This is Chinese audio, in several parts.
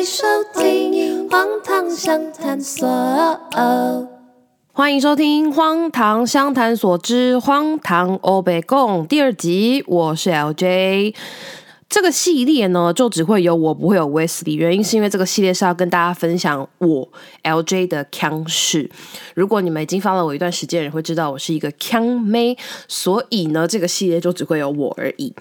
在收听《荒唐相谈所》。欢迎收听《荒唐相谈所之荒唐欧北共》第二集，我是 LJ。这个系列呢，就只会有我，不会有 Wesley。原因是因为这个系列是要跟大家分享我 LJ 的腔事。如果你们已经发了我一段时间，也会知道我是一个腔妹，所以呢，这个系列就只会有我而已。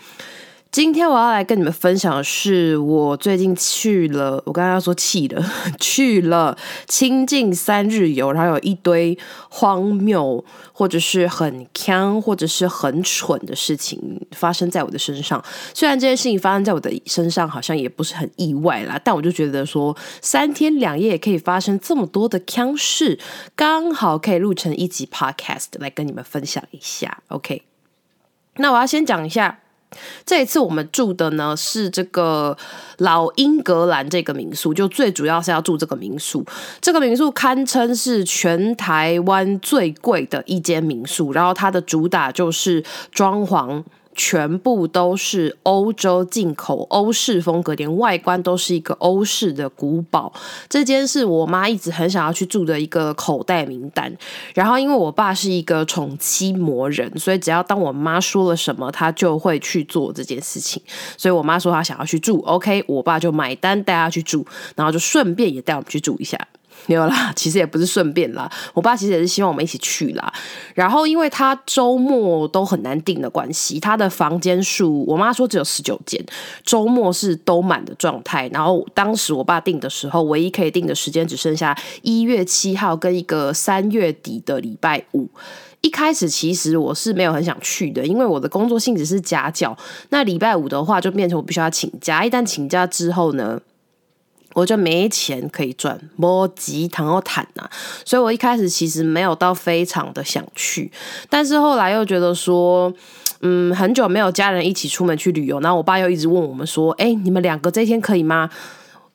今天我要来跟你们分享的是，我最近去了，我刚刚说去了，去了清境三日游，然后有一堆荒谬或者是很坑或者是很蠢的事情发生在我的身上。虽然这件事情发生在我的身上，好像也不是很意外啦，但我就觉得说，三天两夜可以发生这么多的锵事，刚好可以录成一集 podcast 来跟你们分享一下。OK，那我要先讲一下。这一次我们住的呢是这个老英格兰这个民宿，就最主要是要住这个民宿。这个民宿堪称是全台湾最贵的一间民宿，然后它的主打就是装潢。全部都是欧洲进口欧式风格，连外观都是一个欧式的古堡。这间是我妈一直很想要去住的一个口袋名单。然后，因为我爸是一个宠妻魔人，所以只要当我妈说了什么，他就会去做这件事情。所以我妈说她想要去住，OK，我爸就买单带她去住，然后就顺便也带我们去住一下。没有啦，其实也不是顺便啦。我爸其实也是希望我们一起去啦。然后，因为他周末都很难订的关系，他的房间数我妈说只有十九间，周末是都满的状态。然后当时我爸订的时候，唯一可以订的时间只剩下一月七号跟一个三月底的礼拜五。一开始其实我是没有很想去的，因为我的工作性质是家教。那礼拜五的话就变成我必须要请假。一旦请假之后呢，我就没钱可以赚，摸吉糖要谈呐，所以我一开始其实没有到非常的想去，但是后来又觉得说，嗯，很久没有家人一起出门去旅游，然后我爸又一直问我们说，哎，你们两个这一天可以吗？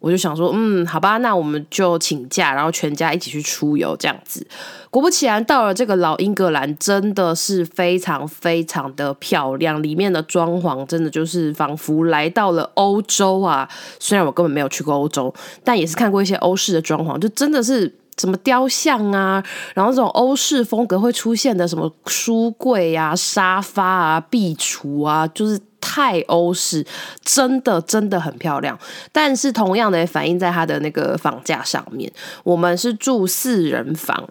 我就想说，嗯，好吧，那我们就请假，然后全家一起去出游这样子。果不其然，到了这个老英格兰，真的是非常非常的漂亮，里面的装潢真的就是仿佛来到了欧洲啊！虽然我根本没有去过欧洲，但也是看过一些欧式的装潢，就真的是什么雕像啊，然后这种欧式风格会出现的什么书柜啊、沙发啊、壁橱啊，就是。太欧式，真的真的很漂亮，但是同样的也反映在它的那个房价上面。我们是住四人房。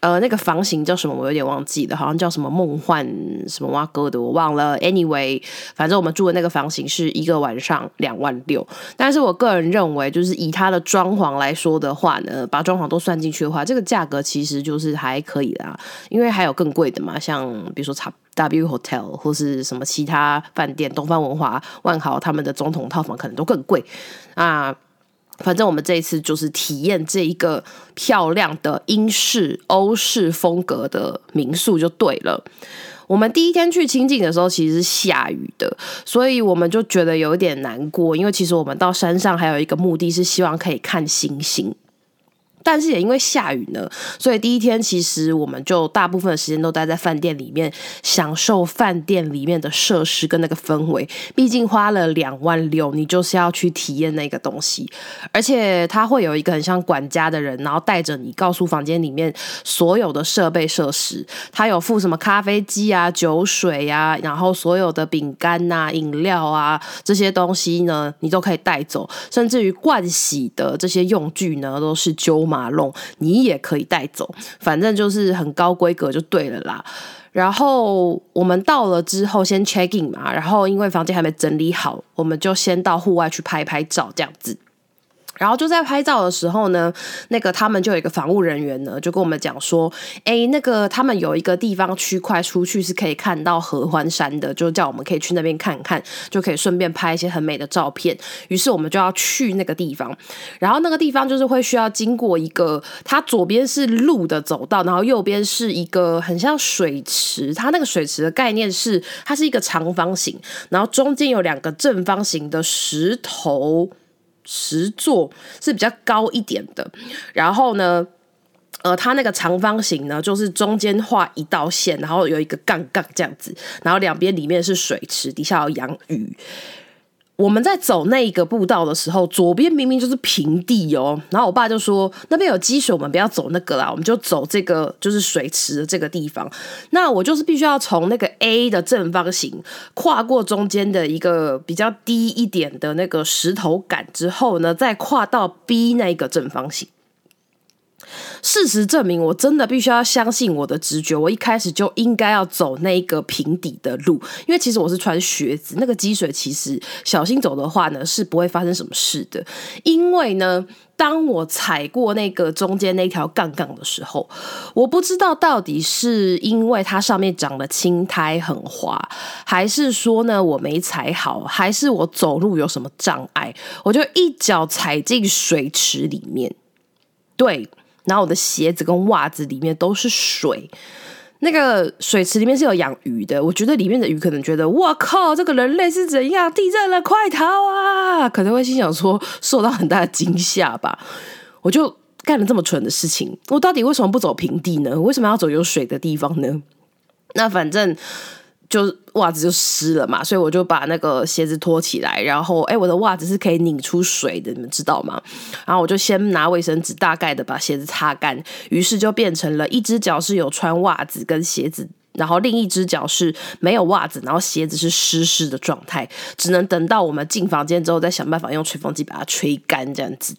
呃，那个房型叫什么？我有点忘记了，好像叫什么梦幻什么哇哥的，我忘了。Anyway，反正我们住的那个房型是一个晚上两万六。但是我个人认为，就是以它的装潢来说的话呢，把装潢都算进去的话，这个价格其实就是还可以啦。因为还有更贵的嘛，像比如说差 W Hotel 或是什么其他饭店，东方文华、万豪他们的总统套房可能都更贵啊。反正我们这一次就是体验这一个漂亮的英式、欧式风格的民宿就对了。我们第一天去清境的时候，其实是下雨的，所以我们就觉得有点难过。因为其实我们到山上还有一个目的是希望可以看星星。但是也因为下雨呢，所以第一天其实我们就大部分的时间都待在饭店里面，享受饭店里面的设施跟那个氛围。毕竟花了两万六，你就是要去体验那个东西，而且他会有一个很像管家的人，然后带着你，告诉房间里面所有的设备设施。他有附什么咖啡机啊、酒水啊，然后所有的饼干呐、饮料啊这些东西呢，你都可以带走，甚至于盥洗的这些用具呢，都是揪。马龙，你也可以带走，反正就是很高规格就对了啦。然后我们到了之后先 check in 嘛，然后因为房间还没整理好，我们就先到户外去拍拍照，这样子。然后就在拍照的时候呢，那个他们就有一个防务人员呢，就跟我们讲说，哎，那个他们有一个地方区块出去是可以看到合欢山的，就叫我们可以去那边看看，就可以顺便拍一些很美的照片。于是我们就要去那个地方，然后那个地方就是会需要经过一个，它左边是路的走道，然后右边是一个很像水池，它那个水池的概念是它是一个长方形，然后中间有两个正方形的石头。石座是比较高一点的，然后呢，呃，它那个长方形呢，就是中间画一道线，然后有一个杠杠这样子，然后两边里面是水池，底下有养鱼。我们在走那一个步道的时候，左边明明就是平地哦，然后我爸就说那边有积水，我们不要走那个啦，我们就走这个就是水池的这个地方。那我就是必须要从那个 A 的正方形跨过中间的一个比较低一点的那个石头杆之后呢，再跨到 B 那个正方形。事实证明，我真的必须要相信我的直觉。我一开始就应该要走那个平底的路，因为其实我是穿靴子，那个积水其实小心走的话呢，是不会发生什么事的。因为呢，当我踩过那个中间那条杠杠的时候，我不知道到底是因为它上面长了青苔很滑，还是说呢我没踩好，还是我走路有什么障碍，我就一脚踩进水池里面。对。然后我的鞋子跟袜子里面都是水，那个水池里面是有养鱼的。我觉得里面的鱼可能觉得，哇靠，这个人类是怎样？地震了，快逃啊！可能会心想说，受到很大的惊吓吧。我就干了这么蠢的事情，我到底为什么不走平地呢？为什么要走有水的地方呢？那反正。就袜子就湿了嘛，所以我就把那个鞋子脱起来，然后哎，我的袜子是可以拧出水的，你们知道吗？然后我就先拿卫生纸大概的把鞋子擦干，于是就变成了一只脚是有穿袜子跟鞋子，然后另一只脚是没有袜子，然后鞋子是湿湿的状态，只能等到我们进房间之后再想办法用吹风机把它吹干，这样子。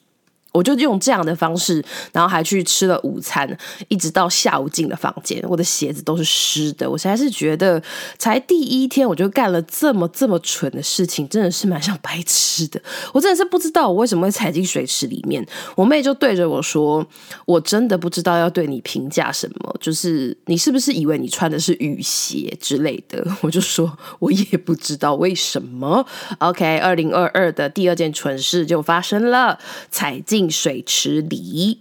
我就用这样的方式，然后还去吃了午餐，一直到下午进了房间，我的鞋子都是湿的。我实在是觉得，才第一天我就干了这么这么蠢的事情，真的是蛮像白痴的。我真的是不知道我为什么会踩进水池里面。我妹就对着我说：“我真的不知道要对你评价什么，就是你是不是以为你穿的是雨鞋之类的？” 我就说：“我也不知道为什么。”OK，二零二二的第二件蠢事就发生了，踩进。水池里。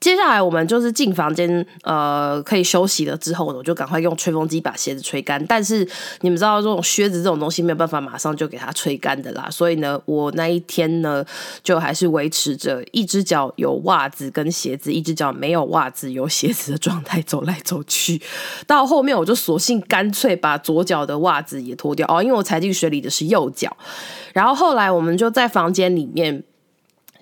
接下来我们就是进房间，呃，可以休息了之后呢，我就赶快用吹风机把鞋子吹干。但是你们知道，这种靴子这种东西没有办法马上就给它吹干的啦。所以呢，我那一天呢，就还是维持着一只脚有袜子跟鞋子，一只脚没有袜子有鞋子的状态走来走去。到后面我就索性干脆把左脚的袜子也脱掉哦，因为我踩进水里的是右脚。然后后来我们就在房间里面。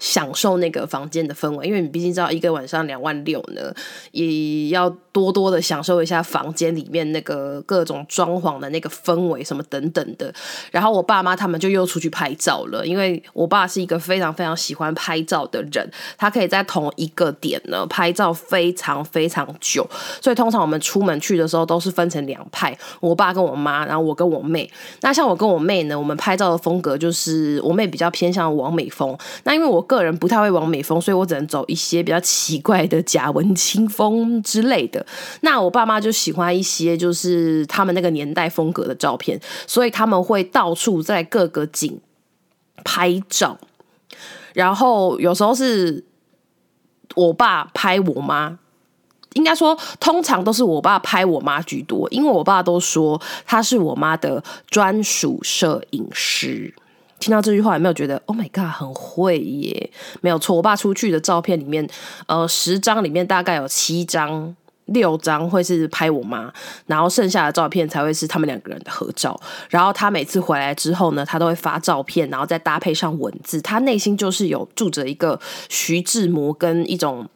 享受那个房间的氛围，因为你毕竟知道一个晚上两万六呢，也要多多的享受一下房间里面那个各种装潢的那个氛围什么等等的。然后我爸妈他们就又出去拍照了，因为我爸是一个非常非常喜欢拍照的人，他可以在同一个点呢拍照非常非常久，所以通常我们出门去的时候都是分成两派，我爸跟我妈，然后我跟我妹。那像我跟我妹呢，我们拍照的风格就是我妹比较偏向王美风，那因为我。个人不太会王美风，所以我只能走一些比较奇怪的假文青风之类的。那我爸妈就喜欢一些就是他们那个年代风格的照片，所以他们会到处在各个景拍照。然后有时候是我爸拍我妈，应该说通常都是我爸拍我妈居多，因为我爸都说他是我妈的专属摄影师。听到这句话有没有觉得 Oh my God 很会耶？没有错，我爸出去的照片里面，呃，十张里面大概有七张、六张会是拍我妈，然后剩下的照片才会是他们两个人的合照。然后他每次回来之后呢，他都会发照片，然后再搭配上文字，他内心就是有住着一个徐志摩跟一种。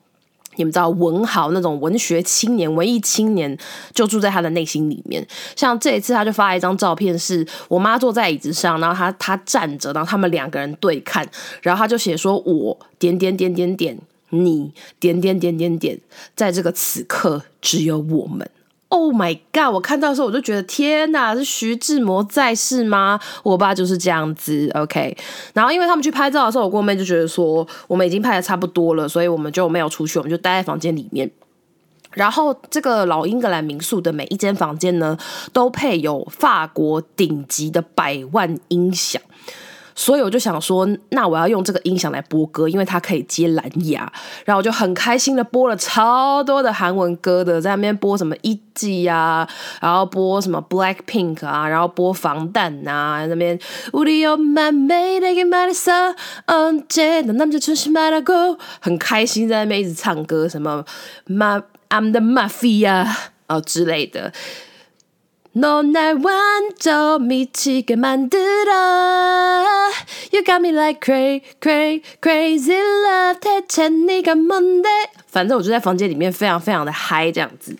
你们知道文豪那种文学青年、文艺青年，就住在他的内心里面。像这一次，他就发了一张照片，是我妈坐在椅子上，然后他他站着，然后他们两个人对看，然后他就写说：“我点点点点点，你点点点点点，在这个此刻，只有我们。” Oh my god！我看到的时候我就觉得天哪，是徐志摩在世吗？我爸就是这样子，OK。然后因为他们去拍照的时候，我跟我妹就觉得说我们已经拍的差不多了，所以我们就没有出去，我们就待在房间里面。然后这个老英格兰民宿的每一间房间呢，都配有法国顶级的百万音响。所以我就想说，那我要用这个音响来播歌，因为它可以接蓝牙。然后我就很开心的播了超多的韩文歌的，在那边播什么 E.G. 啊，然后播什么 Black Pink 啊，然后播防弹啊，那边。很开心在那边一直唱歌，什么 I'm the Mafia 啊之类的。너날완전미치게만들어 You got me like crazy, crazy, crazy love. 대체 네가 뭔데？反正我就在房间里面非常非常的嗨，这样子。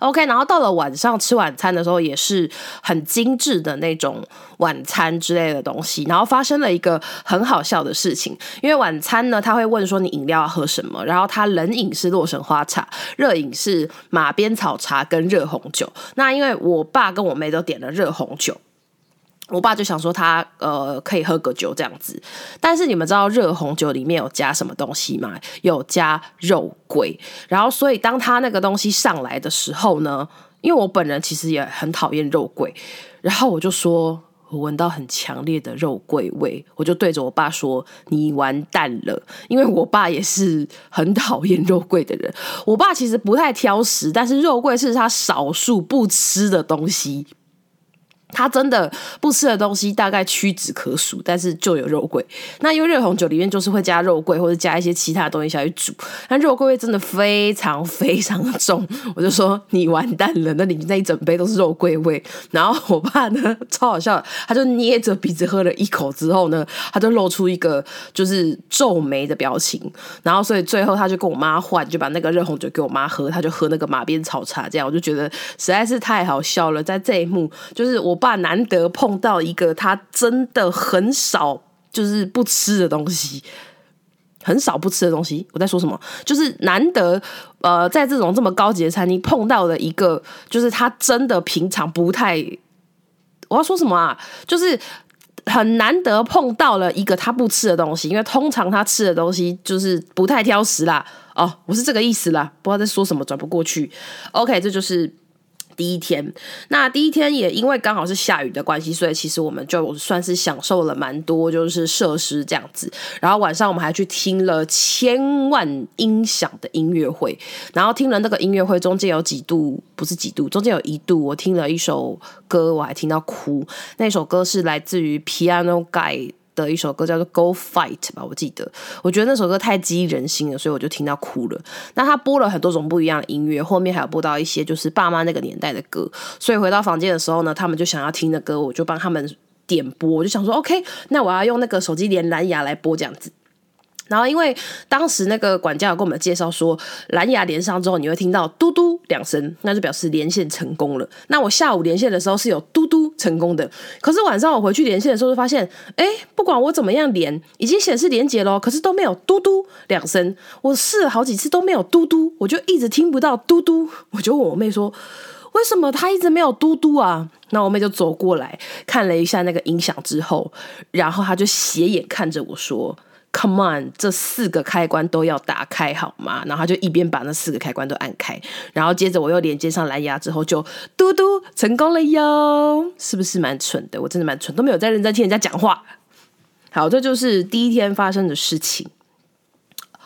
OK，然后到了晚上吃晚餐的时候，也是很精致的那种晚餐之类的东西。然后发生了一个很好笑的事情，因为晚餐呢，他会问说你饮料要喝什么，然后他冷饮是洛神花茶，热饮是马鞭草茶跟热红酒。那因为我爸跟我妹都点了热红酒。我爸就想说他呃可以喝个酒这样子，但是你们知道热红酒里面有加什么东西吗？有加肉桂，然后所以当他那个东西上来的时候呢，因为我本人其实也很讨厌肉桂，然后我就说我闻到很强烈的肉桂味，我就对着我爸说你完蛋了，因为我爸也是很讨厌肉桂的人。我爸其实不太挑食，但是肉桂是他少数不吃的东西。他真的不吃的东西大概屈指可数，但是就有肉桂。那因为热红酒里面就是会加肉桂，或者加一些其他的东西下去煮，那肉桂味真的非常非常的重。我就说你完蛋了，那里面那一整杯都是肉桂味。然后我爸呢超好笑，他就捏着鼻子喝了一口之后呢，他就露出一个就是皱眉的表情。然后所以最后他就跟我妈换，就把那个热红酒给我妈喝，他就喝那个马鞭草茶。这样我就觉得实在是太好笑了。在这一幕，就是我。爸难得碰到一个他真的很少就是不吃的东西，很少不吃的东西。我在说什么？就是难得呃，在这种这么高级的餐厅碰到的一个，就是他真的平常不太。我要说什么啊？就是很难得碰到了一个他不吃的东西，因为通常他吃的东西就是不太挑食啦。哦，我是这个意思啦，不知道在说什么，转不过去。OK，这就是。第一天，那第一天也因为刚好是下雨的关系，所以其实我们就算是享受了蛮多，就是设施这样子。然后晚上我们还去听了千万音响的音乐会，然后听了那个音乐会，中间有几度不是几度，中间有一度我听了一首歌，我还听到哭。那首歌是来自于 Piano Guy。的一首歌叫做《Go Fight》吧，我记得，我觉得那首歌太激人心了，所以我就听到哭了。那他播了很多种不一样的音乐，后面还有播到一些就是爸妈那个年代的歌，所以回到房间的时候呢，他们就想要听的歌，我就帮他们点播，我就想说，OK，那我要用那个手机连蓝牙来播这样子。然后，因为当时那个管家有跟我们介绍说，蓝牙连上之后，你会听到嘟嘟两声，那就表示连线成功了。那我下午连线的时候是有嘟嘟成功的，可是晚上我回去连线的时候就发现，哎，不管我怎么样连，已经显示连接了，可是都没有嘟嘟两声。我试了好几次都没有嘟嘟，我就一直听不到嘟嘟。我就问我妹说，为什么他一直没有嘟嘟啊？那我妹就走过来看了一下那个音响之后，然后她就斜眼看着我说。Come on，这四个开关都要打开好吗？然后他就一边把那四个开关都按开，然后接着我又连接上蓝牙之后，就嘟嘟成功了哟！是不是蛮蠢的？我真的蛮蠢，都没有在认真听人家讲话。好，这就是第一天发生的事情。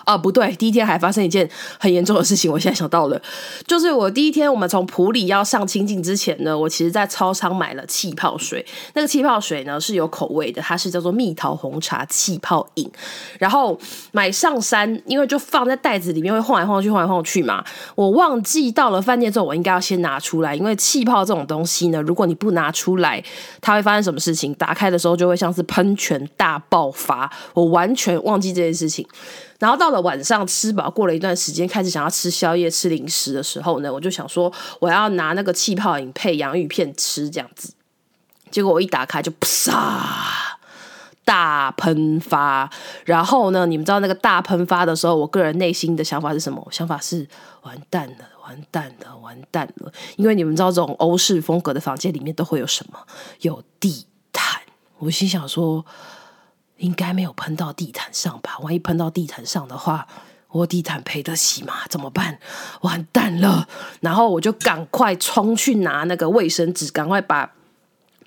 哦，不对，第一天还发生一件很严重的事情。我现在想到了，就是我第一天我们从普里要上清境之前呢，我其实在超商买了气泡水。那个气泡水呢是有口味的，它是叫做蜜桃红茶气泡饮。然后买上山，因为就放在袋子里面会晃来晃去，晃来晃去嘛。我忘记到了饭店之后，我应该要先拿出来，因为气泡这种东西呢，如果你不拿出来，它会发生什么事情？打开的时候就会像是喷泉大爆发。我完全忘记这件事情。然后到了晚上吃饱，过了一段时间，开始想要吃宵夜、吃零食的时候呢，我就想说我要拿那个气泡饮配洋芋片吃，这样子。结果我一打开就啪，大喷发。然后呢，你们知道那个大喷发的时候，我个人内心的想法是什么？想法是完蛋了，完蛋了，完蛋了。因为你们知道这种欧式风格的房间里面都会有什么？有地毯。我心想说。应该没有喷到地毯上吧？万一喷到地毯上的话，我地毯赔得起吗？怎么办？完蛋了！然后我就赶快冲去拿那个卫生纸，赶快把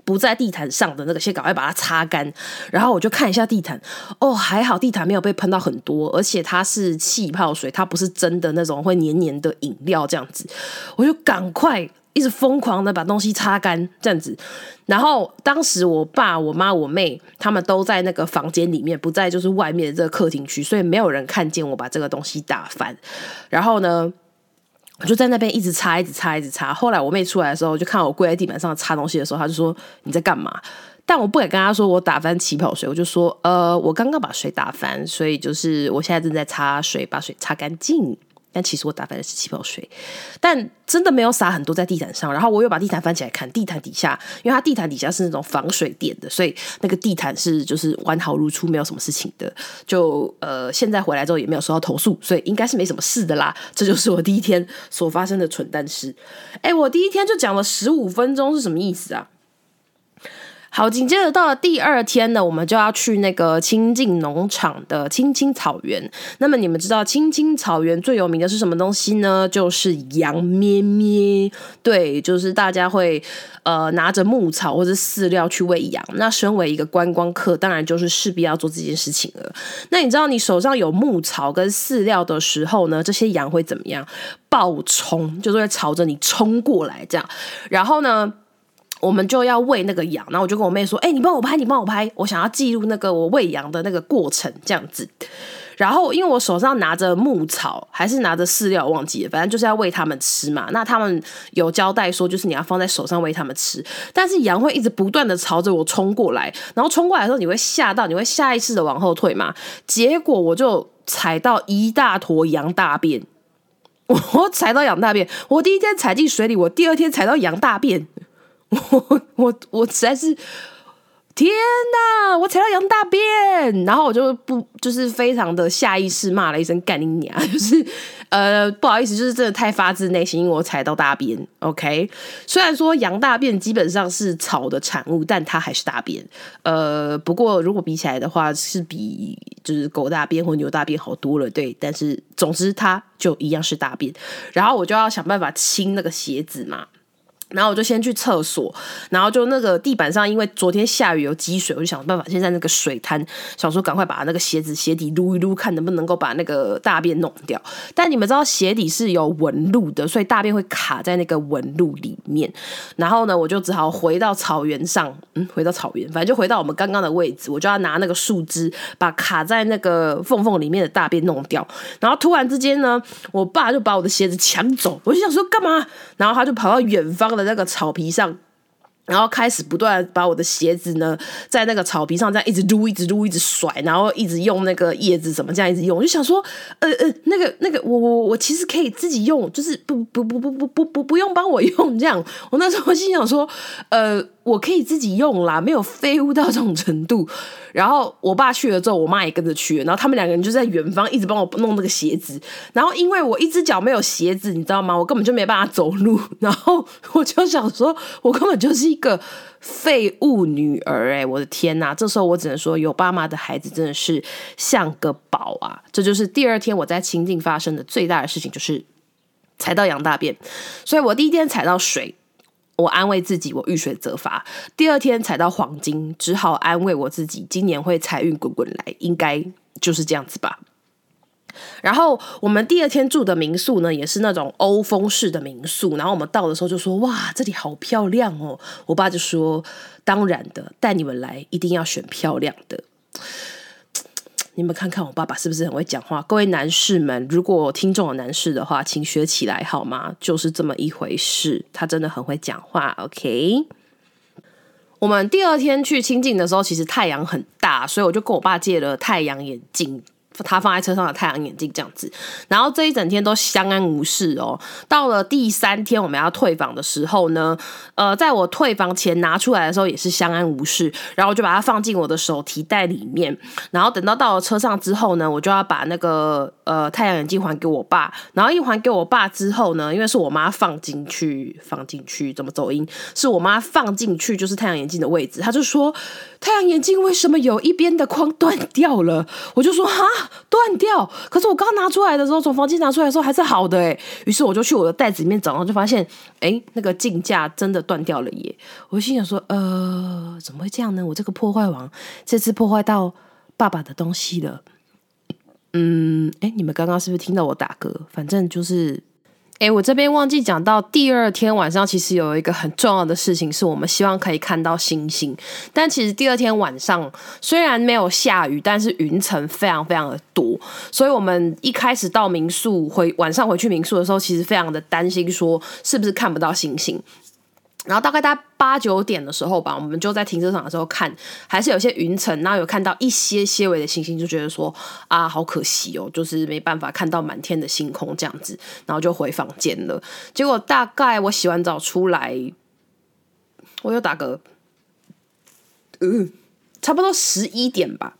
不在地毯上的那个先赶快把它擦干。然后我就看一下地毯，哦，还好地毯没有被喷到很多，而且它是气泡水，它不是真的那种会黏黏的饮料这样子。我就赶快。一直疯狂的把东西擦干，这样子。然后当时我爸、我妈、我妹他们都在那个房间里面，不在就是外面的这个客厅区，所以没有人看见我把这个东西打翻。然后呢，我就在那边一直擦，一直擦，一直擦。后来我妹出来的时候，就看我跪在地板上擦东西的时候，她就说：“你在干嘛？”但我不敢跟她说我打翻起泡水，我就说：“呃，我刚刚把水打翻，所以就是我现在正在擦水，把水擦干净。”但其实我打翻的是气泡水，但真的没有洒很多在地毯上。然后我又把地毯翻起来看，地毯底下，因为它地毯底下是那种防水垫的，所以那个地毯是就是完好如初，没有什么事情的。就呃，现在回来之后也没有收到投诉，所以应该是没什么事的啦。这就是我第一天所发生的蠢蛋事。哎，我第一天就讲了十五分钟，是什么意思啊？好，紧接着到了第二天呢，我们就要去那个清境农场的青青草原。那么你们知道青青草原最有名的是什么东西呢？就是羊咩咩。对，就是大家会呃拿着牧草或者饲料去喂羊。那身为一个观光客，当然就是势必要做这件事情了。那你知道你手上有牧草跟饲料的时候呢，这些羊会怎么样？暴冲，就是会朝着你冲过来这样。然后呢，我们就要喂那个羊，然后我就跟我妹说：“哎、你帮我拍，你帮我拍，我想要记录那个我喂羊的那个过程，这样子。”然后因为我手上拿着牧草，还是拿着饲料，忘记了，反正就是要喂他们吃嘛。那他们有交代说，就是你要放在手上喂他们吃，但是羊会一直不断的朝着我冲过来，然后冲过来的时候，你会吓到，你会下意识的往后退嘛。结果我就踩到一大坨羊大便，我踩到羊大便，我第一天踩进水里，我第二天踩到羊大便。我我我实在是天哪！我踩到羊大便，然后我就不就是非常的下意识骂了一声干你娘，就是呃不好意思，就是真的太发自内心，因为我踩到大便。OK，虽然说羊大便基本上是草的产物，但它还是大便。呃，不过如果比起来的话，是比就是狗大便或牛大便好多了。对，但是总之它就一样是大便，然后我就要想办法清那个鞋子嘛。然后我就先去厕所，然后就那个地板上，因为昨天下雨有积水，我就想办法先在那个水滩，想说赶快把那个鞋子鞋底撸一撸，看能不能够把那个大便弄掉。但你们知道鞋底是有纹路的，所以大便会卡在那个纹路里面。然后呢，我就只好回到草原上，嗯，回到草原，反正就回到我们刚刚的位置，我就要拿那个树枝把卡在那个缝缝里面的大便弄掉。然后突然之间呢，我爸就把我的鞋子抢走，我就想说干嘛？然后他就跑到远方的那个草皮上，然后开始不断把我的鞋子呢，在那个草皮上这样一直撸，一直撸，一直甩，然后一直用那个叶子怎么这样一直用，我就想说，呃呃，那个那个，我我我其实可以自己用，就是不不不不不不不不用帮我用这样。我那时候心想说，呃。我可以自己用啦，没有废物到这种程度。然后我爸去了之后，我妈也跟着去了。然后他们两个人就在远方一直帮我弄那个鞋子。然后因为我一只脚没有鞋子，你知道吗？我根本就没办法走路。然后我就想说，我根本就是个废物女儿哎！我的天呐，这时候我只能说，有爸妈的孩子真的是像个宝啊！这就是第二天我在清境发生的最大的事情，就是踩到羊大便。所以我第一天踩到水。我安慰自己，我遇水则发。第二天踩到黄金，只好安慰我自己，今年会财运滚滚来，应该就是这样子吧。然后我们第二天住的民宿呢，也是那种欧风式的民宿。然后我们到的时候就说：“哇，这里好漂亮哦！”我爸就说：“当然的，带你们来一定要选漂亮的。”你们看看我爸爸是不是很会讲话？各位男士们，如果听众有男士的话，请学起来好吗？就是这么一回事，他真的很会讲话。OK，我们第二天去清境的时候，其实太阳很大，所以我就跟我爸借了太阳眼镜。他放在车上的太阳眼镜这样子，然后这一整天都相安无事哦。到了第三天我们要退房的时候呢，呃，在我退房前拿出来的时候也是相安无事，然后我就把它放进我的手提袋里面。然后等到到了车上之后呢，我就要把那个呃太阳眼镜还给我爸。然后一还给我爸之后呢，因为是我妈放进去，放进去怎么走音？是我妈放进去就是太阳眼镜的位置，他就说太阳眼镜为什么有一边的框断掉了？我就说哈。断掉，可是我刚拿出来的时候，从房间拿出来的时候还是好的诶。于是我就去我的袋子里面找，然后就发现，诶，那个镜架真的断掉了耶！我心想说，呃，怎么会这样呢？我这个破坏王这次破坏到爸爸的东西了。嗯，诶，你们刚刚是不是听到我打嗝？反正就是哎，我这边忘记讲到第二天晚上，其实有一个很重要的事情，是我们希望可以看到星星。但其实第二天晚上虽然没有下雨，但是云层非常非常的多，所以我们一开始到民宿回晚上回去民宿的时候，其实非常的担心，说是不是看不到星星。然后大概大概八九点的时候吧，我们就在停车场的时候看，还是有些云层，然后有看到一些些微的星星，就觉得说啊，好可惜哦，就是没办法看到满天的星空这样子，然后就回房间了。结果大概我洗完澡出来，我又打个，嗯，差不多十一点吧。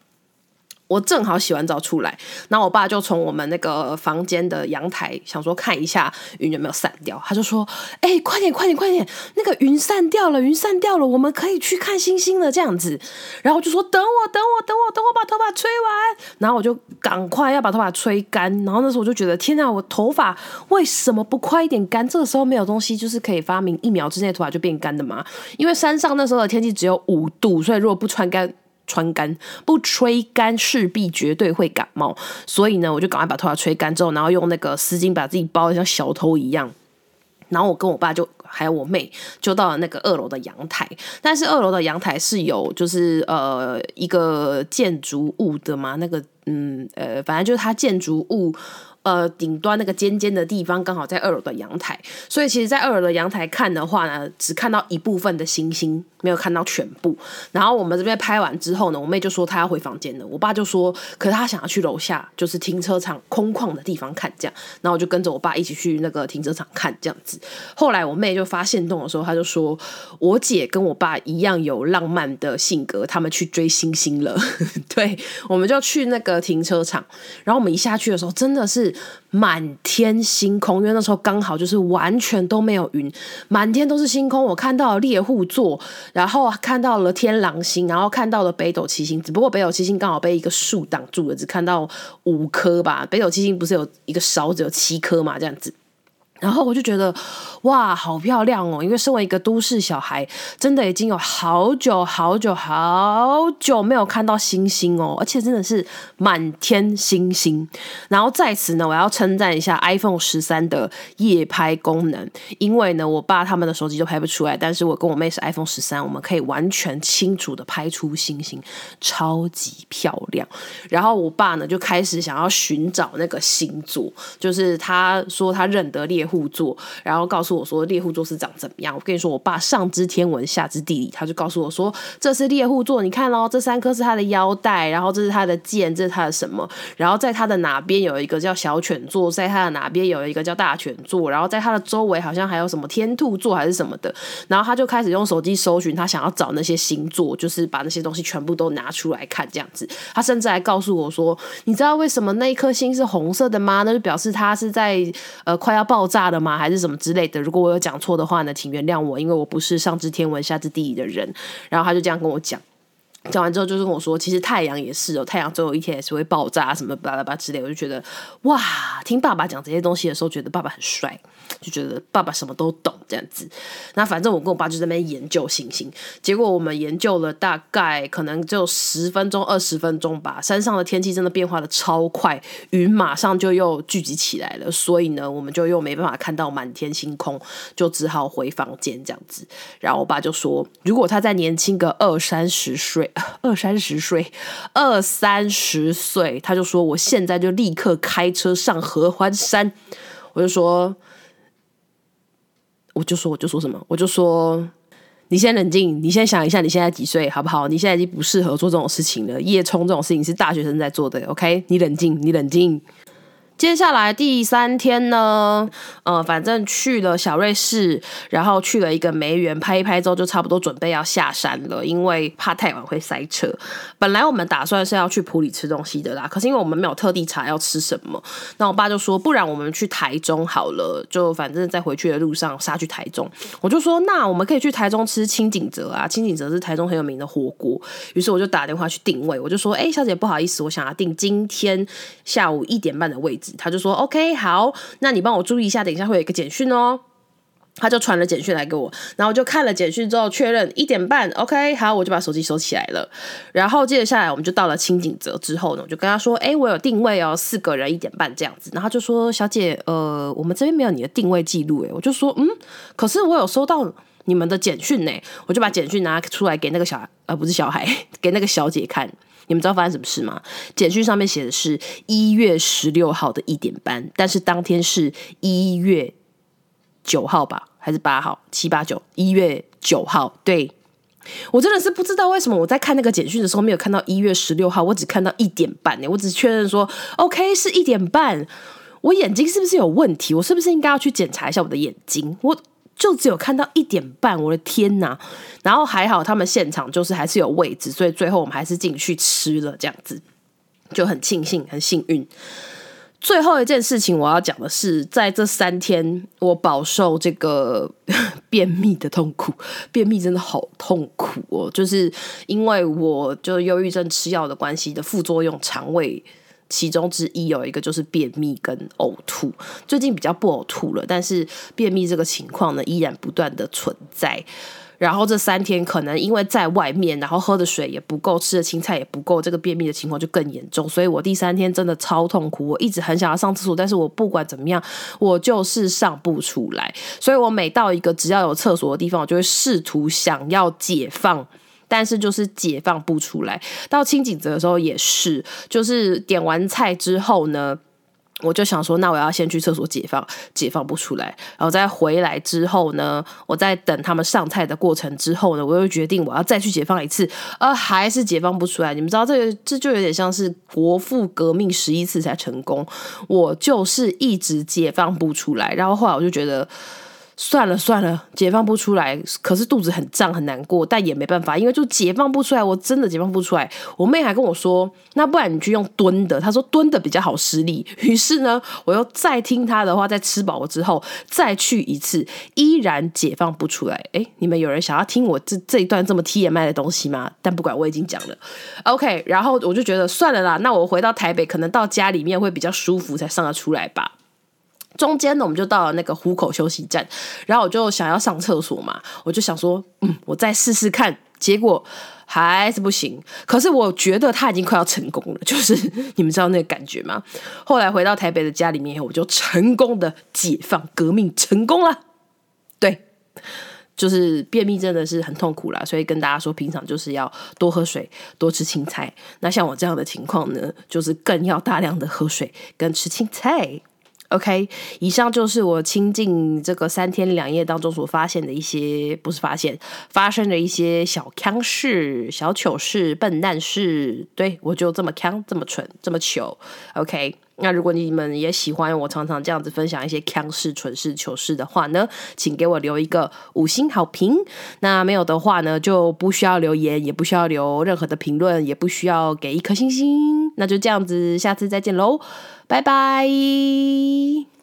我正好洗完澡出来，然后我爸就从我们那个房间的阳台想说看一下云有没有散掉，他就说：“哎、快点快点快点，那个云散掉了，云散掉了，我们可以去看星星了。”这样子，然后就说：“等我等我等我等我把头发吹完。”然后我就赶快要把头发吹干，然后那时候我就觉得天哪，我头发为什么不快一点干？这个时候没有东西就是可以发明一秒之内头发就变干的吗？因为山上那时候的天气只有五度，所以如果不穿干。穿干不吹干，势必绝对会感冒。所以呢，我就赶快把头发吹干之后，然后用那个丝巾把自己包的像小偷一样。然后我跟我爸就还有我妹就到了那个二楼的阳台。但是二楼的阳台是有就是呃一个建筑物的嘛，那个嗯呃，反正就是它建筑物。呃，顶端那个尖尖的地方刚好在二楼的阳台，所以其实，在二楼的阳台看的话呢，只看到一部分的星星，没有看到全部。然后我们这边拍完之后呢，我妹就说她要回房间了，我爸就说，可是他想要去楼下，就是停车场空旷的地方看这样。然后我就跟着我爸一起去那个停车场看这样子。后来我妹就发现动的时候，她就说，我姐跟我爸一样有浪漫的性格，他们去追星星了。对，我们就去那个停车场，然后我们一下去的时候，真的是。满天星空，因为那时候刚好就是完全都没有云，满天都是星空。我看到了猎户座，然后看到了天狼星，然后看到了北斗七星。只不过北斗七星刚好被一个树挡住了，只看到五颗吧。北斗七星不是有一个勺子有七颗嘛，这样子。然后我就觉得哇，好漂亮哦！因为身为一个都市小孩，真的已经有好久好久好久没有看到星星哦，而且真的是满天星星。然后在此呢，我要称赞一下 iPhone 十三的夜拍功能，因为呢，我爸他们的手机都拍不出来，但是我跟我妹是 iPhone 十三，我们可以完全清楚的拍出星星，超级漂亮。然后我爸呢就开始想要寻找那个星座，就是他说他认得猎户座，然后告诉我说猎户座是长怎么样。我跟你说，我爸上知天文下知地理，他就告诉我说这是猎户座，你看喽，这三颗是他的腰带，然后这是他的剑，这是他的什么？然后在他的哪边有一个叫小犬座，在他的哪边有一个叫大犬座，然后在他的周围好像还有什么天兔座还是什么的。然后他就开始用手机搜寻，他想要找那些星座，就是把那些东西全部都拿出来看这样子。他甚至还告诉我说，你知道为什么那一颗星是红色的吗？那就表示它是在呃快要爆炸。大的吗？还是什么之类的？如果我有讲错的话呢，请原谅我，因为我不是上知天文下知地理的人。然后他就这样跟我讲，讲完之后就是跟我说，其实太阳也是哦，太阳总有一天也是会爆炸什么巴拉巴之类。我就觉得哇，听爸爸讲这些东西的时候，觉得爸爸很帅。就觉得爸爸什么都懂这样子，那反正我跟我爸就在那边研究星星，结果我们研究了大概可能就十分钟、二十分钟吧。山上的天气真的变化的超快，云马上就又聚集起来了，所以呢，我们就又没办法看到满天星空，就只好回房间这样子。然后我爸就说，如果他再年轻个二三十岁，二三十岁，二三十岁，他就说我现在就立刻开车上合欢山。我就说。我就说，我就说什么，我就说，你先冷静，你先想一下，你现在几岁，好不好？你现在已经不适合做这种事情了，夜冲这种事情是大学生在做的，OK？你冷静，你冷静。接下来第三天呢，呃，反正去了小瑞士，然后去了一个梅园拍一拍之后，就差不多准备要下山了，因为怕太晚会塞车。本来我们打算是要去普里吃东西的啦，可是因为我们没有特地查要吃什么，那我爸就说，不然我们去台中好了，就反正在回去的路上杀去台中。我就说，那我们可以去台中吃清景泽啊，清景泽是台中很有名的火锅。于是我就打电话去定位，我就说，哎，小姐不好意思，我想要订今天下午一点半的位置。他就说：“OK，好，那你帮我注意一下，等一下会有一个简讯哦。”他就传了简讯来给我，然后我就看了简讯之后确认一点半，OK，好，我就把手机收起来了。然后接着下来我们就到了轻井泽之后呢，我就跟他说，哎，我有定位哦，四个人一点半这样子。然后他就说，小姐，呃，我们这边没有你的定位记录，哎，我就说，嗯，可是我有收到你们的简讯呢，我就把简讯拿出来给那个小，呃，不是小孩，给那个小姐看。你们知道发生什么事吗？简讯上面写的是一月十六号的一点半，但是当天是一月。九号吧，还是八号？七八九，一月九号。对，我真的是不知道为什么我在看那个简讯的时候没有看到一月十六号，我只看到一点半呢。我只确认说，OK 是一点半。我眼睛是不是有问题？我是不是应该要去检查一下我的眼睛？我就只有看到一点半，我的天哪！然后还好他们现场就是还是有位置，所以最后我们还是进去吃了，这样子就很庆幸，很幸运。最后一件事情我要讲的是，在这三天我饱受这个 便秘的痛苦。便秘真的好痛苦哦，就是因为我就忧郁症吃药的关系的副作用，肠胃其中之一有一个就是便秘跟呕吐。最近比较不呕吐了，但是便秘这个情况呢，依然不断的存在。然后这三天可能因为在外面，然后喝的水也不够，吃的青菜也不够，这个便秘的情况就更严重。所以我第三天真的超痛苦，我一直很想要上厕所，但是我不管怎么样，我就是上不出来。所以我每到一个只要有厕所的地方，我就会试图想要解放，但是就是解放不出来。到清景泽的时候也是，就是点完菜之后呢。我就想说，那我要先去厕所解放，解放不出来，然后再回来之后呢，我在等他们上菜的过程之后呢，我又决定我要再去解放一次，呃，还是解放不出来。你们知道，这个这就有点像是国父革命十一次才成功，我就是一直解放不出来。然后后来我就觉得。算了算了，解放不出来，可是肚子很胀很难过，但也没办法，因为就解放不出来，我真的解放不出来。我妹还跟我说，那不然你去用蹲的，她说蹲的比较好施力。于是呢，我又再听她的话，在吃饱了之后再去一次，依然解放不出来。诶，你们有人想要听我这这一段这么 TMI 的东西吗？但不管，我已经讲了。OK，然后我就觉得算了啦，那我回到台北，可能到家里面会比较舒服，才上得出来吧。中间呢，我们就到了那个湖口休息站，然后我就想要上厕所嘛，我就想说，嗯，我再试试看，结果还是不行。可是我觉得他已经快要成功了，就是你们知道那个感觉吗？后来回到台北的家里面，我就成功的解放，革命成功了。对，就是便秘真的是很痛苦啦，所以跟大家说，平常就是要多喝水，多吃青菜。那像我这样的情况呢，就是更要大量的喝水跟吃青菜。OK，以上就是我亲近这个三天两夜当中所发现的一些，不是发现，发生的一些小腔事、小糗事、笨蛋事。对，我就这么锵，这么蠢，这么糗。OK，那如果你们也喜欢我常常这样子分享一些腔事、蠢事、糗事的话呢，请给我留一个五星好评。那没有的话呢，就不需要留言，也不需要留任何的评论，也不需要给一颗星星。那就这样子，下次再见喽。拜拜。